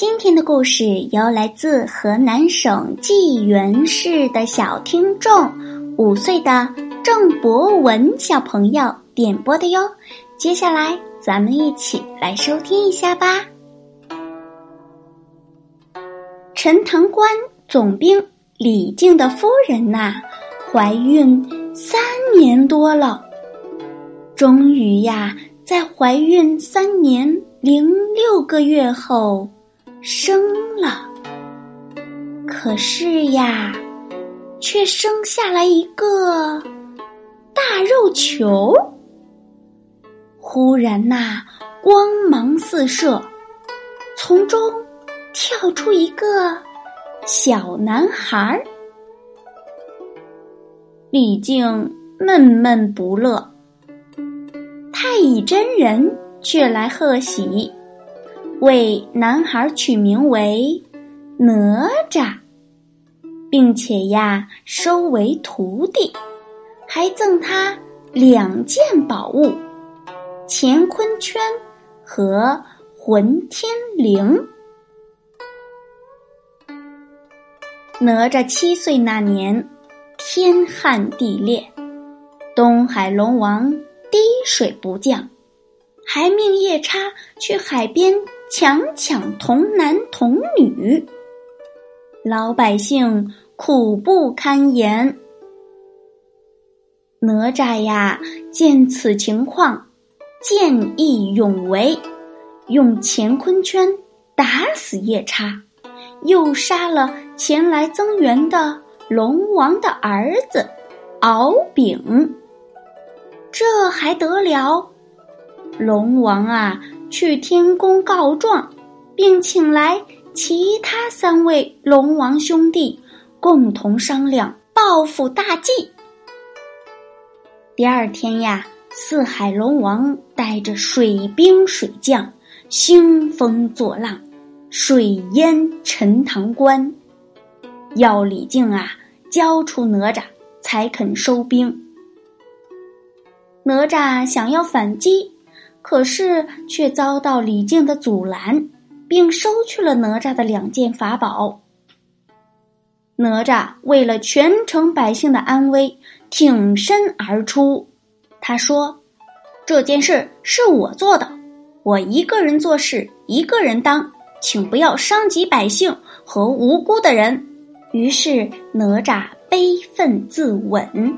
今天的故事由来自河南省济源市的小听众五岁的郑博文小朋友点播的哟。接下来咱们一起来收听一下吧。陈塘关总兵李靖的夫人呐，怀孕三年多了，终于呀，在怀孕三年零六个月后。生了，可是呀，却生下来一个大肉球。忽然呐，光芒四射，从中跳出一个小男孩儿。李靖闷闷不乐，太乙真人却来贺喜。为男孩取名为哪吒，并且呀收为徒弟，还赠他两件宝物：乾坤圈和混天绫。哪吒七岁那年，天旱地裂，东海龙王滴水不降，还命夜叉去海边。强抢童男童女，老百姓苦不堪言。哪吒呀，见此情况，见义勇为，用乾坤圈打死夜叉，又杀了前来增援的龙王的儿子敖丙。这还得了？龙王啊！去天宫告状，并请来其他三位龙王兄弟共同商量报复大计。第二天呀，四海龙王带着水兵水将，兴风作浪，水淹陈塘关，要李靖啊交出哪吒，才肯收兵。哪吒想要反击。可是却遭到李靖的阻拦，并收去了哪吒的两件法宝。哪吒为了全城百姓的安危，挺身而出。他说：“这件事是我做的，我一个人做事一个人当，请不要伤及百姓和无辜的人。”于是哪吒悲愤自刎。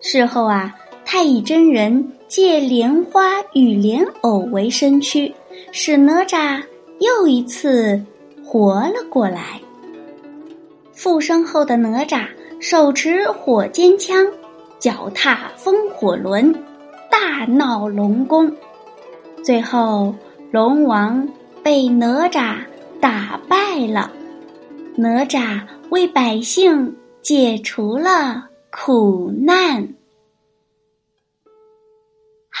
事后啊。太乙真人借莲花与莲藕为身躯，使哪吒又一次活了过来。复生后的哪吒手持火尖枪，脚踏风火轮，大闹龙宫。最后，龙王被哪吒打败了，哪吒为百姓解除了苦难。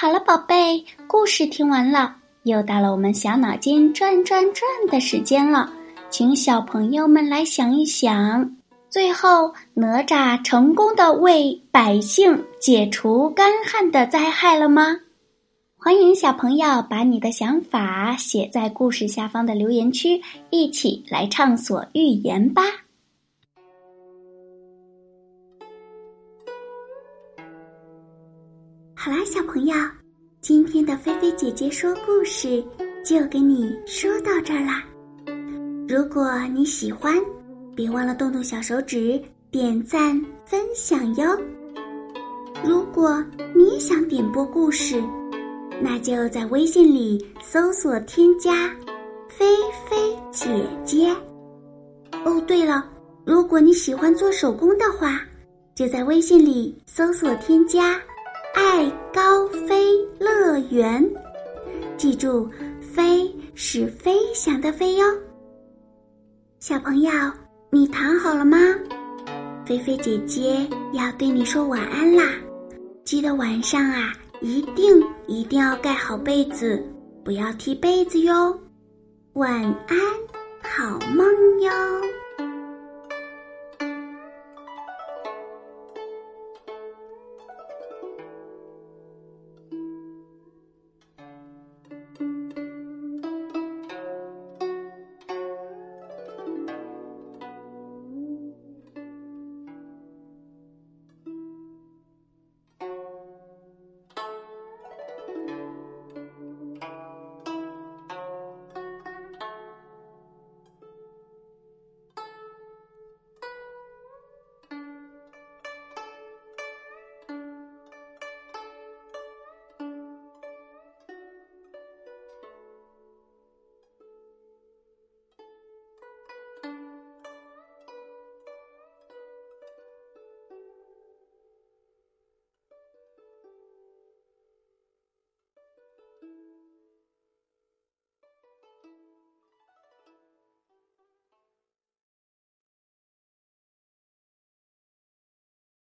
好了，宝贝，故事听完了，又到了我们小脑筋转转转的时间了，请小朋友们来想一想，最后哪吒成功的为百姓解除干旱的灾害了吗？欢迎小朋友把你的想法写在故事下方的留言区，一起来畅所欲言吧。好啦，小朋友，今天的菲菲姐姐说故事就给你说到这儿啦。如果你喜欢，别忘了动动小手指点赞分享哟。如果你也想点播故事，那就在微信里搜索添加“菲菲姐姐”。哦，对了，如果你喜欢做手工的话，就在微信里搜索添加。爱高飞乐园，记住，飞是飞翔的飞哟。小朋友，你躺好了吗？菲菲姐姐要对你说晚安啦！记得晚上啊，一定一定要盖好被子，不要踢被子哟。晚安，好梦哟。